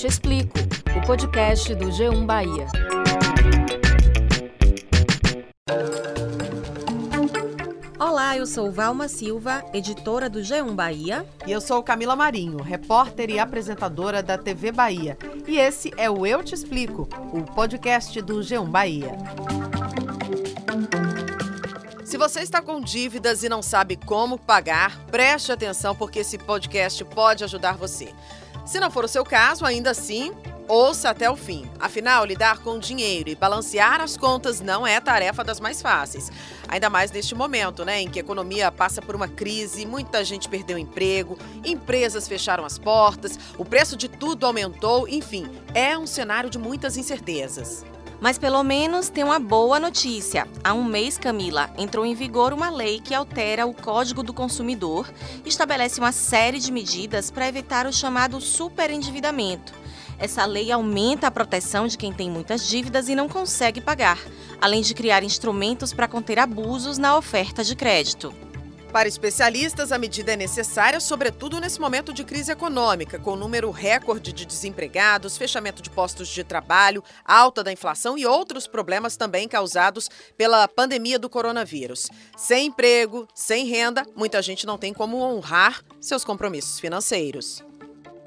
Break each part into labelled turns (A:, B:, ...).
A: Te Explico, o podcast do G1 Bahia.
B: Olá, eu sou Valma Silva, editora do G1 Bahia.
C: E eu sou Camila Marinho, repórter e apresentadora da TV Bahia. E esse é o Eu Te Explico, o podcast do G1 Bahia. Se você está com dívidas e não sabe como pagar, preste atenção porque esse podcast pode ajudar você. Se não for o seu caso, ainda assim, ouça até o fim. Afinal, lidar com dinheiro e balancear as contas não é tarefa das mais fáceis. Ainda mais neste momento, né, em que a economia passa por uma crise, muita gente perdeu emprego, empresas fecharam as portas, o preço de tudo aumentou, enfim, é um cenário de muitas incertezas.
B: Mas pelo menos tem uma boa notícia. Há um mês, Camila, entrou em vigor uma lei que altera o Código do Consumidor e estabelece uma série de medidas para evitar o chamado superendividamento. Essa lei aumenta a proteção de quem tem muitas dívidas e não consegue pagar, além de criar instrumentos para conter abusos na oferta de crédito.
C: Para especialistas, a medida é necessária, sobretudo nesse momento de crise econômica, com número recorde de desempregados, fechamento de postos de trabalho, alta da inflação e outros problemas também causados pela pandemia do coronavírus. Sem emprego, sem renda, muita gente não tem como honrar seus compromissos financeiros.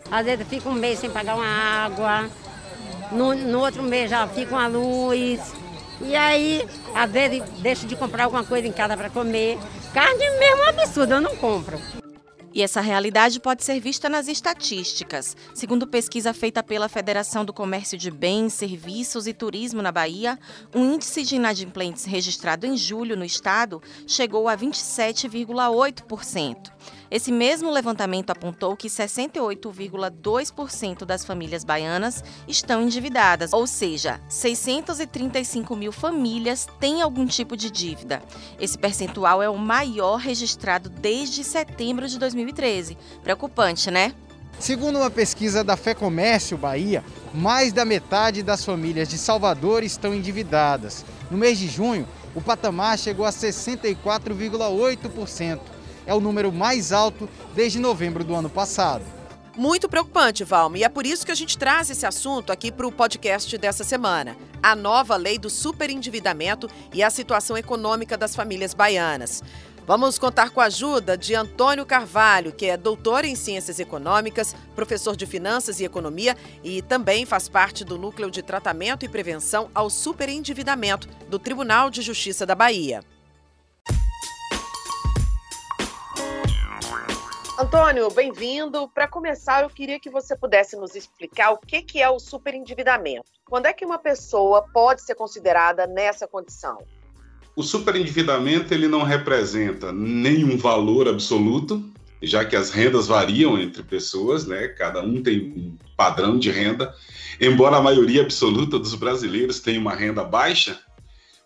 D: Às vezes fica um mês sem pagar uma água, no, no outro mês já fica uma luz. E aí, às vezes, deixo de comprar alguma coisa em casa para comer. Carne mesmo é um absurdo, eu não compro.
B: E essa realidade pode ser vista nas estatísticas. Segundo pesquisa feita pela Federação do Comércio de Bens, Serviços e Turismo na Bahia, o índice de inadimplentes registrado em julho no estado chegou a 27,8%. Esse mesmo levantamento apontou que 68,2% das famílias baianas estão endividadas, ou seja, 635 mil famílias têm algum tipo de dívida. Esse percentual é o maior registrado desde setembro de 2013. Preocupante, né?
E: Segundo uma pesquisa da Fé Comércio Bahia, mais da metade das famílias de Salvador estão endividadas. No mês de junho, o patamar chegou a 64,8% é o número mais alto desde novembro do ano passado.
C: Muito preocupante, Valma, e é por isso que a gente traz esse assunto aqui para o podcast dessa semana. A nova lei do superendividamento e a situação econômica das famílias baianas. Vamos contar com a ajuda de Antônio Carvalho, que é doutor em Ciências Econômicas, professor de Finanças e Economia e também faz parte do Núcleo de Tratamento e Prevenção ao Superendividamento do Tribunal de Justiça da Bahia. Antônio, bem-vindo. Para começar, eu queria que você pudesse nos explicar o que, que é o superendividamento. Quando é que uma pessoa pode ser considerada nessa condição?
F: O superendividamento ele não representa nenhum valor absoluto, já que as rendas variam entre pessoas, né? Cada um tem um padrão de renda. Embora a maioria absoluta dos brasileiros tenha uma renda baixa,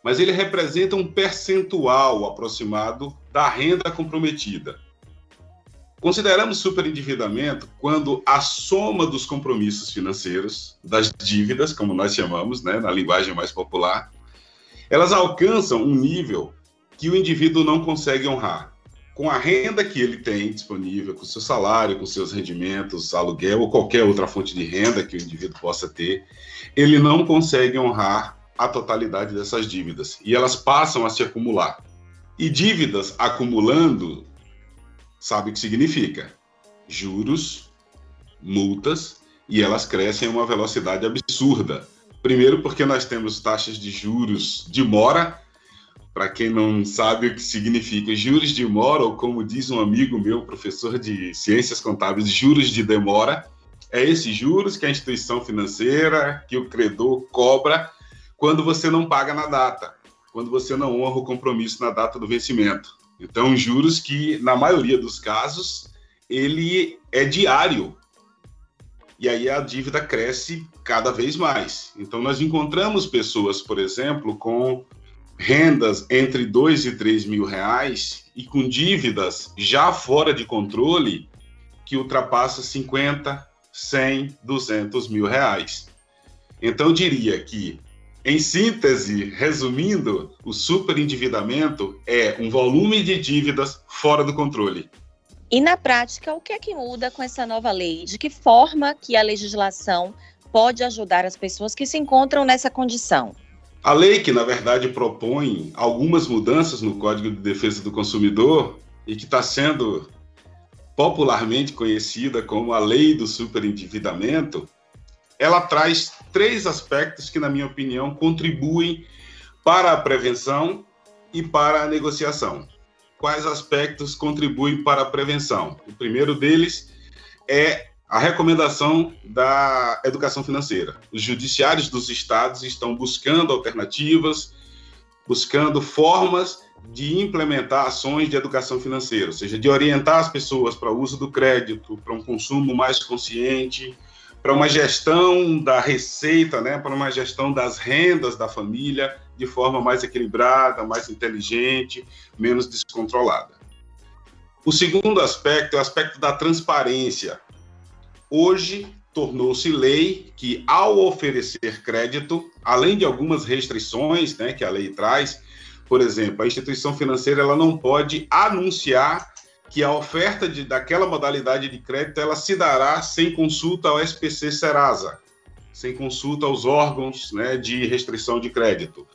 F: mas ele representa um percentual aproximado da renda comprometida. Consideramos superendividamento quando a soma dos compromissos financeiros, das dívidas, como nós chamamos, né, na linguagem mais popular, elas alcançam um nível que o indivíduo não consegue honrar. Com a renda que ele tem disponível, com seu salário, com seus rendimentos, aluguel ou qualquer outra fonte de renda que o indivíduo possa ter, ele não consegue honrar a totalidade dessas dívidas e elas passam a se acumular. E dívidas acumulando sabe o que significa? Juros, multas, e elas crescem a uma velocidade absurda. Primeiro, porque nós temos taxas de juros de mora. Para quem não sabe o que significa juros de mora, ou como diz um amigo meu, professor de ciências contábeis, juros de demora, é esses juros que a instituição financeira, que o credor cobra quando você não paga na data, quando você não honra o compromisso na data do vencimento. Então, juros que, na maioria dos casos, ele é diário. E aí a dívida cresce cada vez mais. Então, nós encontramos pessoas, por exemplo, com rendas entre 2 e 3 mil reais e com dívidas já fora de controle que ultrapassa 50, 100, 200 mil reais. Então, eu diria que em síntese, resumindo, o superendividamento é um volume de dívidas fora do controle.
B: E na prática, o que é que muda com essa nova lei? De que forma que a legislação pode ajudar as pessoas que se encontram nessa condição?
F: A lei que, na verdade, propõe algumas mudanças no Código de Defesa do Consumidor e que está sendo popularmente conhecida como a Lei do Superendividamento, ela traz três aspectos que, na minha opinião, contribuem para a prevenção e para a negociação. Quais aspectos contribuem para a prevenção? O primeiro deles é a recomendação da educação financeira. Os judiciários dos estados estão buscando alternativas, buscando formas de implementar ações de educação financeira, ou seja, de orientar as pessoas para o uso do crédito, para um consumo mais consciente, para uma gestão da receita, né, para uma gestão das rendas da família de forma mais equilibrada, mais inteligente, menos descontrolada. O segundo aspecto é o aspecto da transparência hoje tornou-se lei que, ao oferecer crédito, além de algumas restrições né, que a lei traz, por exemplo, a instituição financeira ela não pode anunciar que a oferta de, daquela modalidade de crédito ela se dará sem consulta ao SPC Serasa, sem consulta aos órgãos né, de restrição de crédito.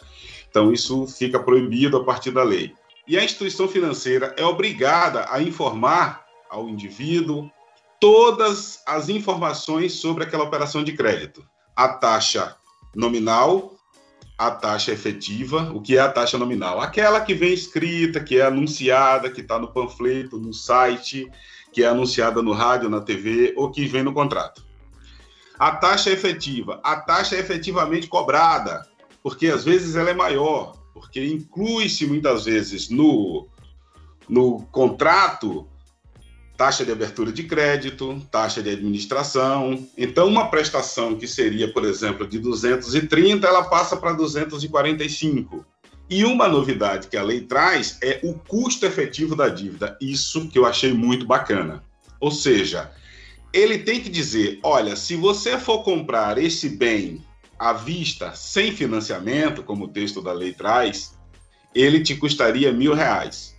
F: Então, isso fica proibido a partir da lei. E a instituição financeira é obrigada a informar ao indivíduo, todas as informações sobre aquela operação de crédito. A taxa nominal, a taxa efetiva, o que é a taxa nominal? Aquela que vem escrita, que é anunciada, que está no panfleto, no site, que é anunciada no rádio, na TV ou que vem no contrato. A taxa efetiva, a taxa efetivamente cobrada, porque às vezes ela é maior, porque inclui-se muitas vezes no, no contrato taxa de abertura de crédito, taxa de administração. Então, uma prestação que seria, por exemplo, de 230, ela passa para 245. E uma novidade que a lei traz é o custo efetivo da dívida. Isso que eu achei muito bacana. Ou seja, ele tem que dizer: olha, se você for comprar esse bem à vista, sem financiamento, como o texto da lei traz, ele te custaria mil reais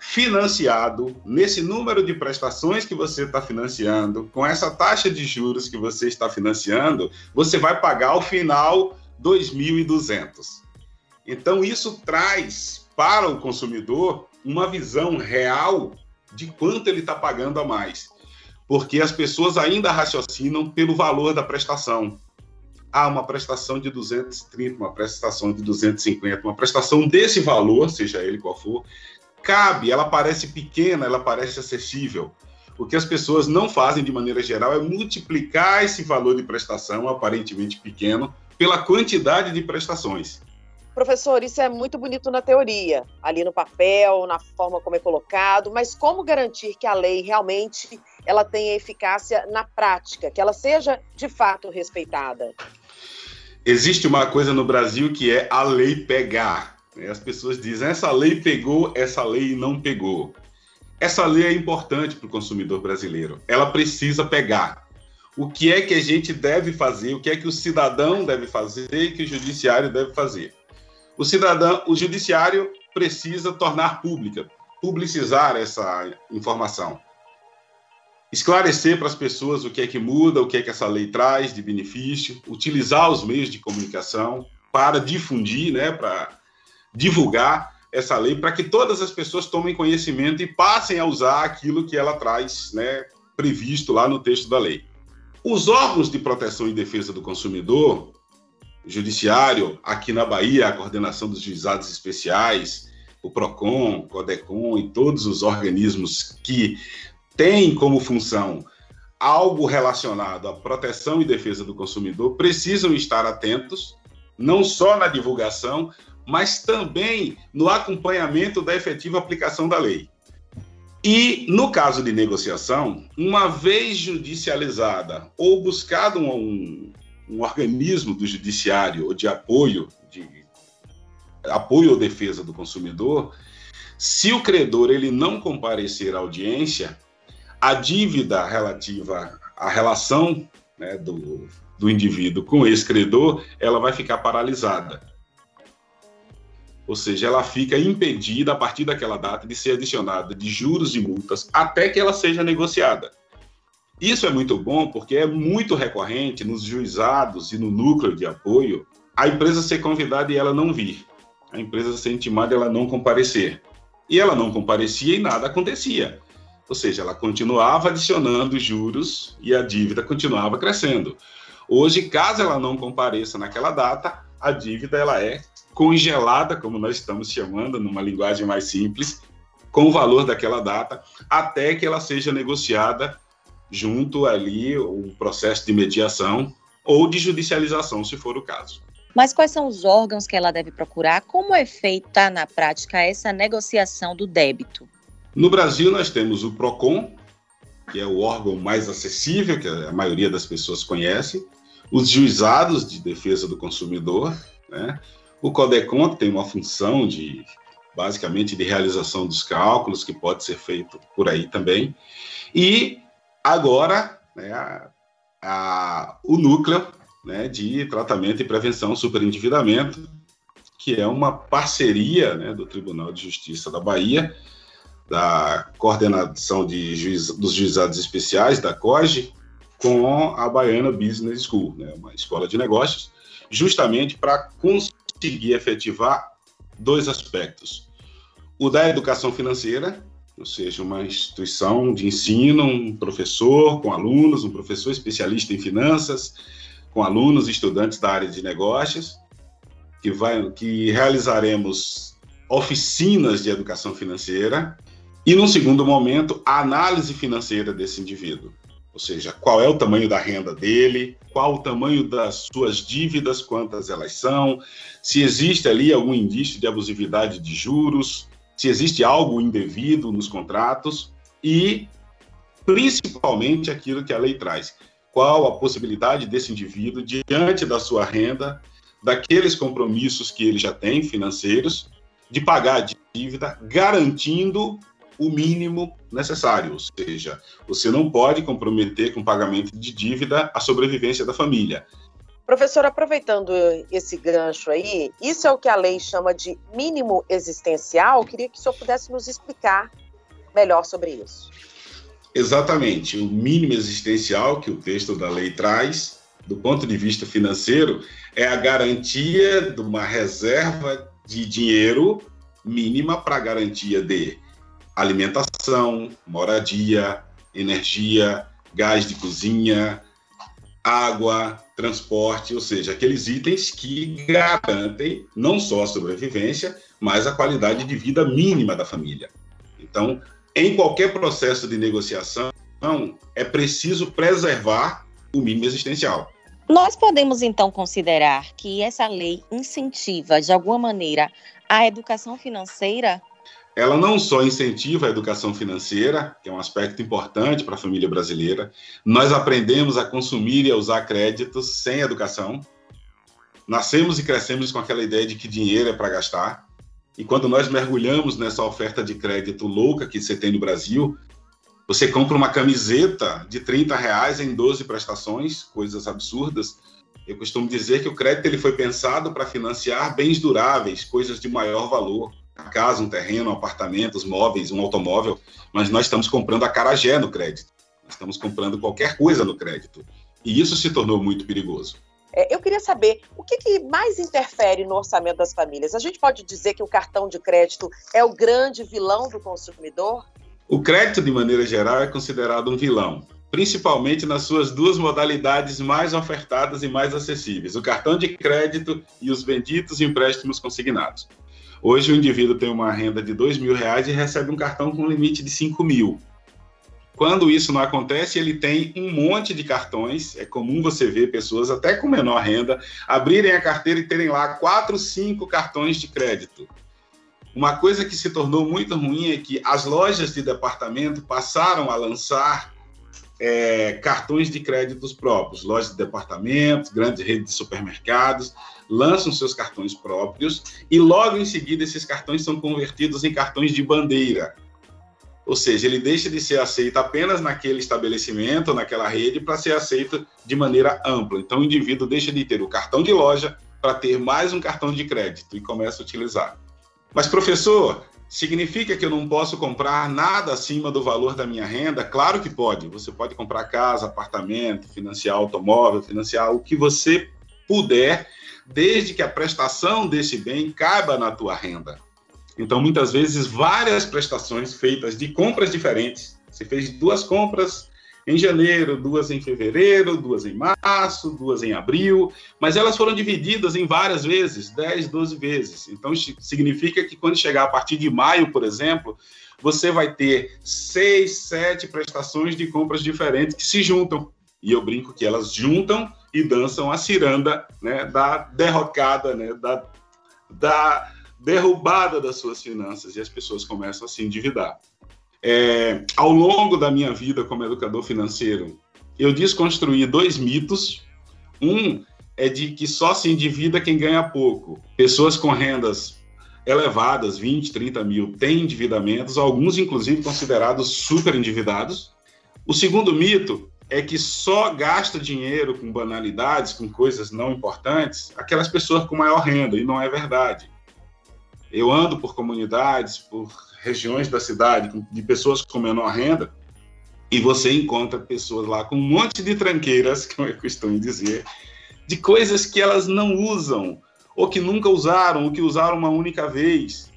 F: financiado nesse número de prestações que você está financiando, com essa taxa de juros que você está financiando, você vai pagar ao final 2.200. Então isso traz para o consumidor uma visão real de quanto ele está pagando a mais, porque as pessoas ainda raciocinam pelo valor da prestação. Ah, uma prestação de 230, uma prestação de 250, uma prestação desse valor, seja ele qual for, cabe, ela parece pequena, ela parece acessível. O que as pessoas não fazem de maneira geral é multiplicar esse valor de prestação, aparentemente pequeno, pela quantidade de prestações.
C: Professor, isso é muito bonito na teoria, ali no papel, na forma como é colocado, mas como garantir que a lei realmente ela tenha eficácia na prática, que ela seja de fato respeitada?
F: Existe uma coisa no Brasil que é a lei pegar. As pessoas dizem, essa lei pegou, essa lei não pegou. Essa lei é importante para o consumidor brasileiro. Ela precisa pegar. O que é que a gente deve fazer? O que é que o cidadão deve fazer e que o judiciário deve fazer? O cidadão, o judiciário precisa tornar pública, publicizar essa informação. Esclarecer para as pessoas o que é que muda, o que é que essa lei traz de benefício, utilizar os meios de comunicação para difundir, né, para divulgar essa lei para que todas as pessoas tomem conhecimento e passem a usar aquilo que ela traz, né, previsto lá no texto da lei. Os órgãos de proteção e defesa do consumidor, judiciário, aqui na Bahia, a coordenação dos juizados especiais, o PROCON, CODECON e todos os organismos que têm como função algo relacionado à proteção e defesa do consumidor precisam estar atentos, não só na divulgação, mas também no acompanhamento da efetiva aplicação da lei. E, no caso de negociação, uma vez judicializada ou buscado um, um organismo do judiciário ou de apoio, de apoio ou defesa do consumidor, se o credor ele não comparecer à audiência, a dívida relativa à relação né, do, do indivíduo com esse credor, ela vai ficar paralisada. Ou seja, ela fica impedida a partir daquela data de ser adicionada de juros e multas até que ela seja negociada. Isso é muito bom porque é muito recorrente nos juizados e no núcleo de apoio a empresa ser convidada e ela não vir, a empresa ser intimada e ela não comparecer. E ela não comparecia e nada acontecia. Ou seja, ela continuava adicionando juros e a dívida continuava crescendo. Hoje, caso ela não compareça naquela data, a dívida ela é congelada, como nós estamos chamando, numa linguagem mais simples, com o valor daquela data, até que ela seja negociada junto ali o processo de mediação ou de judicialização, se for o caso.
B: Mas quais são os órgãos que ela deve procurar? Como é feita na prática essa negociação do débito?
F: No Brasil, nós temos o PROCON, que é o órgão mais acessível, que a maioria das pessoas conhece, os juizados de defesa do consumidor, né? O CODECON, que tem uma função de, basicamente, de realização dos cálculos, que pode ser feito por aí também, e agora, né, a, a, o núcleo né, de tratamento e prevenção superendividamento, que é uma parceria né, do Tribunal de Justiça da Bahia, da coordenação de juiz, dos juizados especiais, da COGE, com a Baiana Business School, né, uma escola de negócios, justamente para conseguir efetivar dois aspectos. O da educação financeira, ou seja, uma instituição de ensino, um professor com alunos, um professor especialista em finanças, com alunos e estudantes da área de negócios, que, vai, que realizaremos oficinas de educação financeira e, num segundo momento, a análise financeira desse indivíduo. Ou seja, qual é o tamanho da renda dele, qual o tamanho das suas dívidas, quantas elas são, se existe ali algum indício de abusividade de juros, se existe algo indevido nos contratos e, principalmente, aquilo que a lei traz, qual a possibilidade desse indivíduo, diante da sua renda, daqueles compromissos que ele já tem financeiros, de pagar a dívida, garantindo o mínimo necessário, ou seja, você não pode comprometer com pagamento de dívida a sobrevivência da família.
C: Professor, aproveitando esse gancho aí, isso é o que a lei chama de mínimo existencial? Eu queria que o senhor pudesse nos explicar melhor sobre isso.
F: Exatamente. O mínimo existencial que o texto da lei traz, do ponto de vista financeiro, é a garantia de uma reserva de dinheiro mínima para garantia de alimentação, moradia, energia, gás de cozinha, água, transporte, ou seja, aqueles itens que garantem não só a sobrevivência, mas a qualidade de vida mínima da família. Então, em qualquer processo de negociação, é preciso preservar o mínimo existencial.
B: Nós podemos então considerar que essa lei incentiva, de alguma maneira, a educação financeira?
F: Ela não só incentiva a educação financeira, que é um aspecto importante para a família brasileira, nós aprendemos a consumir e a usar créditos sem educação. Nascemos e crescemos com aquela ideia de que dinheiro é para gastar. E quando nós mergulhamos nessa oferta de crédito louca que você tem no Brasil, você compra uma camiseta de 30 reais em 12 prestações, coisas absurdas. Eu costumo dizer que o crédito ele foi pensado para financiar bens duráveis, coisas de maior valor. Casa, um terreno, um apartamento, móveis, um automóvel, mas nós estamos comprando a carajé no crédito. Nós estamos comprando qualquer coisa no crédito. E isso se tornou muito perigoso.
C: É, eu queria saber o que, que, mais interfere no orçamento das famílias. A gente pode dizer que o cartão de crédito é o grande vilão do consumidor?
F: O crédito, de maneira geral, é considerado um vilão, principalmente nas suas duas modalidades mais ofertadas e mais acessíveis: o cartão de crédito e os benditos empréstimos consignados. Hoje, o indivíduo tem uma renda de dois mil reais e recebe um cartão com limite de cinco mil. Quando isso não acontece, ele tem um monte de cartões. É comum você ver pessoas, até com menor renda, abrirem a carteira e terem lá quatro, cinco cartões de crédito. Uma coisa que se tornou muito ruim é que as lojas de departamento passaram a lançar é, cartões de créditos próprios. Lojas de departamentos, grandes redes de supermercados lançam seus cartões próprios e logo em seguida esses cartões são convertidos em cartões de bandeira ou seja, ele deixa de ser aceito apenas naquele estabelecimento, naquela rede, para ser aceito de maneira ampla. Então, o indivíduo deixa de ter o cartão de loja para ter mais um cartão de crédito e começa a utilizar. Mas, professor, significa que eu não posso comprar nada acima do valor da minha renda? Claro que pode. Você pode comprar casa, apartamento, financiar automóvel, financiar o que você puder, desde que a prestação desse bem caiba na tua renda. Então, muitas vezes, várias prestações feitas de compras diferentes. Você fez duas compras em janeiro, duas em fevereiro, duas em março, duas em abril, mas elas foram divididas em várias vezes, 10, 12 vezes. Então, significa que quando chegar a partir de maio, por exemplo, você vai ter seis, sete prestações de compras diferentes que se juntam. E eu brinco que elas juntam e dançam a ciranda né, da derrocada, né, da, da derrubada das suas finanças, e as pessoas começam a se endividar. É, ao longo da minha vida como educador financeiro, eu desconstruí dois mitos. Um é de que só se endivida quem ganha pouco. Pessoas com rendas elevadas, 20, 30 mil, têm endividamentos, alguns inclusive considerados super endividados. O segundo mito é que só gasta dinheiro com banalidades, com coisas não importantes, aquelas pessoas com maior renda, e não é verdade. Eu ando por comunidades, por regiões da cidade de pessoas com menor renda, e você encontra pessoas lá com um monte de tranqueiras, como eu costumo dizer, de coisas que elas não usam, ou que nunca usaram, ou que usaram uma única vez.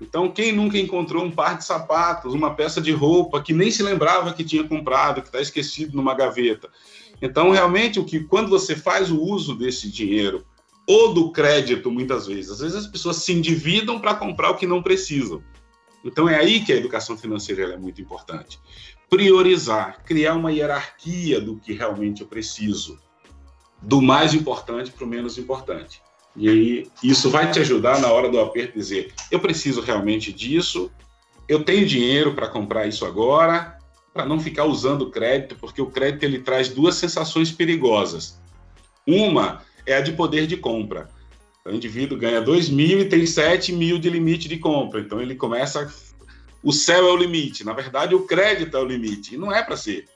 F: Então, quem nunca encontrou um par de sapatos, uma peça de roupa que nem se lembrava que tinha comprado, que está esquecido numa gaveta? Então, realmente, o que quando você faz o uso desse dinheiro ou do crédito, muitas vezes, às vezes as pessoas se endividam para comprar o que não precisam. Então é aí que a educação financeira é muito importante. Priorizar, criar uma hierarquia do que realmente eu preciso, do mais importante para o menos importante. E aí isso vai te ajudar na hora do aperto dizer: eu preciso realmente disso, eu tenho dinheiro para comprar isso agora, para não ficar usando crédito, porque o crédito ele traz duas sensações perigosas. Uma é a de poder de compra. O indivíduo ganha 2 mil e tem 7 mil de limite de compra. Então, ele começa. O céu é o limite. Na verdade, o crédito é o limite. E não é para ser.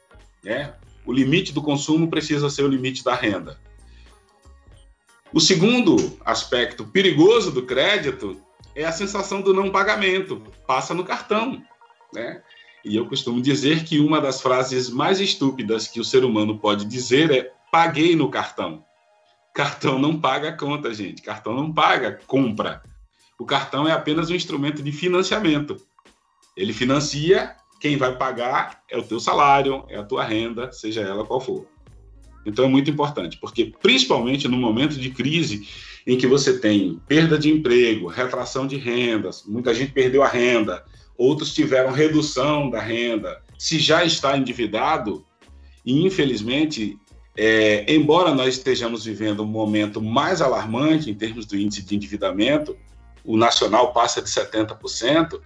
F: Né? O limite do consumo precisa ser o limite da renda. O segundo aspecto perigoso do crédito é a sensação do não pagamento. Passa no cartão. Né? E eu costumo dizer que uma das frases mais estúpidas que o ser humano pode dizer é: paguei no cartão. Cartão não paga conta, gente. Cartão não paga compra. O cartão é apenas um instrumento de financiamento. Ele financia, quem vai pagar é o teu salário, é a tua renda, seja ela qual for. Então é muito importante, porque principalmente no momento de crise em que você tem perda de emprego, retração de rendas, muita gente perdeu a renda, outros tiveram redução da renda, se já está endividado, e infelizmente é, embora nós estejamos vivendo um momento mais alarmante em termos do índice de endividamento, o nacional passa de 70%,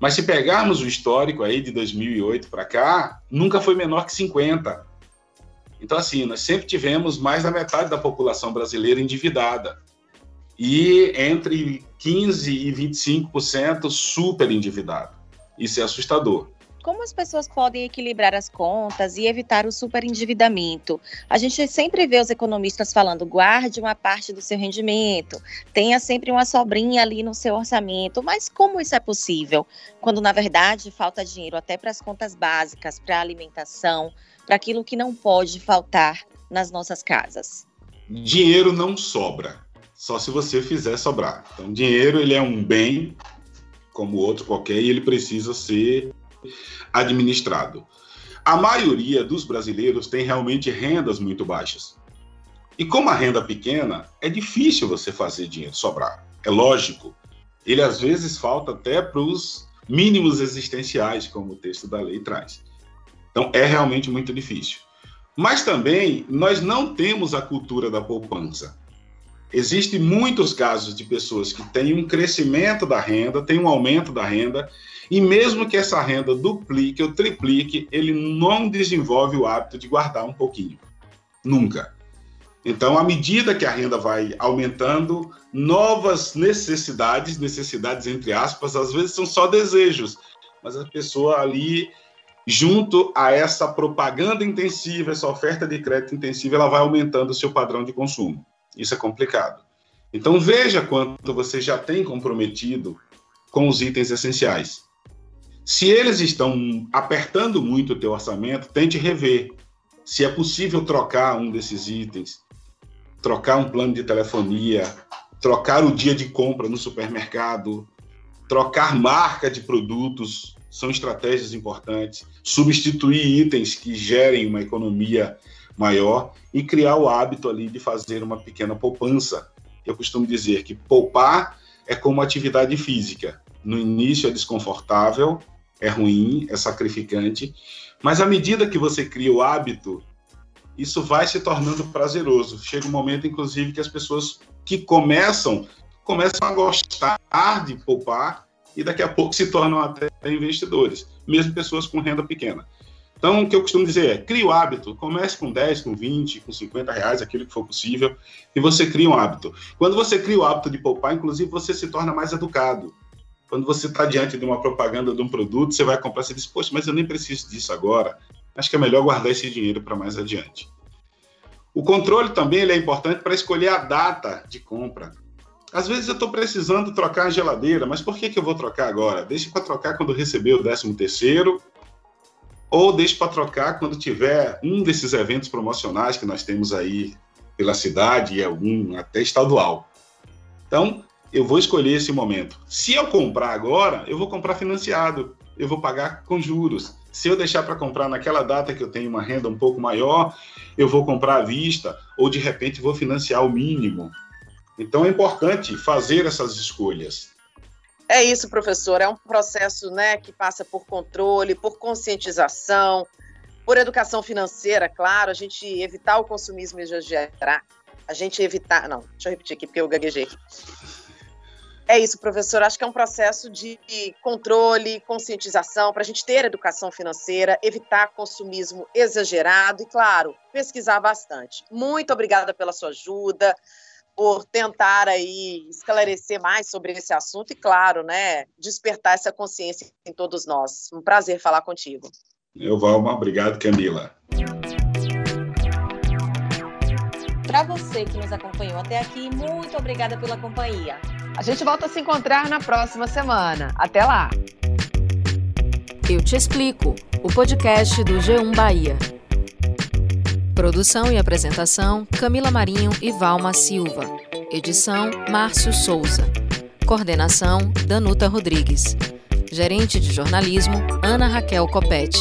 F: mas se pegarmos o histórico aí de 2008 para cá, nunca foi menor que 50%. Então, assim, nós sempre tivemos mais da metade da população brasileira endividada. E entre 15% e 25% super endividado. Isso é assustador
B: como as pessoas podem equilibrar as contas e evitar o superendividamento? A gente sempre vê os economistas falando: guarde uma parte do seu rendimento, tenha sempre uma sobrinha ali no seu orçamento. Mas como isso é possível? Quando, na verdade, falta dinheiro até para as contas básicas, para a alimentação, para aquilo que não pode faltar nas nossas casas.
F: Dinheiro não sobra, só se você fizer sobrar. Então, dinheiro ele é um bem como outro qualquer e ele precisa ser administrado. A maioria dos brasileiros tem realmente rendas muito baixas. E como a renda pequena, é difícil você fazer dinheiro sobrar. É lógico. Ele às vezes falta até para os mínimos existenciais, como o texto da lei traz. Então é realmente muito difícil. Mas também nós não temos a cultura da poupança. Existem muitos casos de pessoas que têm um crescimento da renda, têm um aumento da renda, e mesmo que essa renda duplique ou triplique, ele não desenvolve o hábito de guardar um pouquinho. Nunca. Então, à medida que a renda vai aumentando, novas necessidades, necessidades entre aspas, às vezes são só desejos, mas a pessoa ali, junto a essa propaganda intensiva, essa oferta de crédito intensiva, ela vai aumentando o seu padrão de consumo. Isso é complicado. Então, veja quanto você já tem comprometido com os itens essenciais. Se eles estão apertando muito o teu orçamento, tente rever se é possível trocar um desses itens, trocar um plano de telefonia, trocar o dia de compra no supermercado, trocar marca de produtos, são estratégias importantes, substituir itens que gerem uma economia maior e criar o hábito ali de fazer uma pequena poupança. Eu costumo dizer que poupar é como atividade física. No início é desconfortável, é ruim, é sacrificante, mas à medida que você cria o hábito, isso vai se tornando prazeroso. Chega um momento, inclusive, que as pessoas que começam começam a gostar de poupar e daqui a pouco se tornam até investidores, mesmo pessoas com renda pequena. Então, o que eu costumo dizer é, crie o hábito, comece com 10, com 20, com 50 reais, aquilo que for possível, e você cria um hábito. Quando você cria o hábito de poupar, inclusive, você se torna mais educado. Quando você está diante de uma propaganda de um produto, você vai comprar, você diz, poxa, mas eu nem preciso disso agora. Acho que é melhor guardar esse dinheiro para mais adiante. O controle também é importante para escolher a data de compra. Às vezes eu estou precisando trocar a geladeira, mas por que, que eu vou trocar agora? Deixe para trocar quando receber o 13 terceiro, ou deixe para trocar quando tiver um desses eventos promocionais que nós temos aí pela cidade e algum até estadual. Então, eu vou escolher esse momento. Se eu comprar agora, eu vou comprar financiado, eu vou pagar com juros. Se eu deixar para comprar naquela data que eu tenho uma renda um pouco maior, eu vou comprar à vista ou de repente vou financiar o mínimo. Então é importante fazer essas escolhas.
C: É isso, professor. É um processo né, que passa por controle, por conscientização, por educação financeira, claro, a gente evitar o consumismo exagerado. A gente evitar. Não, deixa eu repetir aqui porque eu gaguejei. É isso, professor. Acho que é um processo de controle, conscientização, para a gente ter educação financeira, evitar consumismo exagerado e, claro, pesquisar bastante. Muito obrigada pela sua ajuda por tentar aí esclarecer mais sobre esse assunto e, claro, né, despertar essa consciência em todos nós. Um prazer falar contigo.
F: Eu, Valma, obrigado, Camila.
B: Para você que nos acompanhou até aqui, muito obrigada pela companhia.
C: A gente volta a se encontrar na próxima semana. Até lá!
A: Eu te explico, o podcast do G1 Bahia. Produção e apresentação: Camila Marinho e Valma Silva. Edição: Márcio Souza. Coordenação: Danuta Rodrigues. Gerente de jornalismo: Ana Raquel Copete.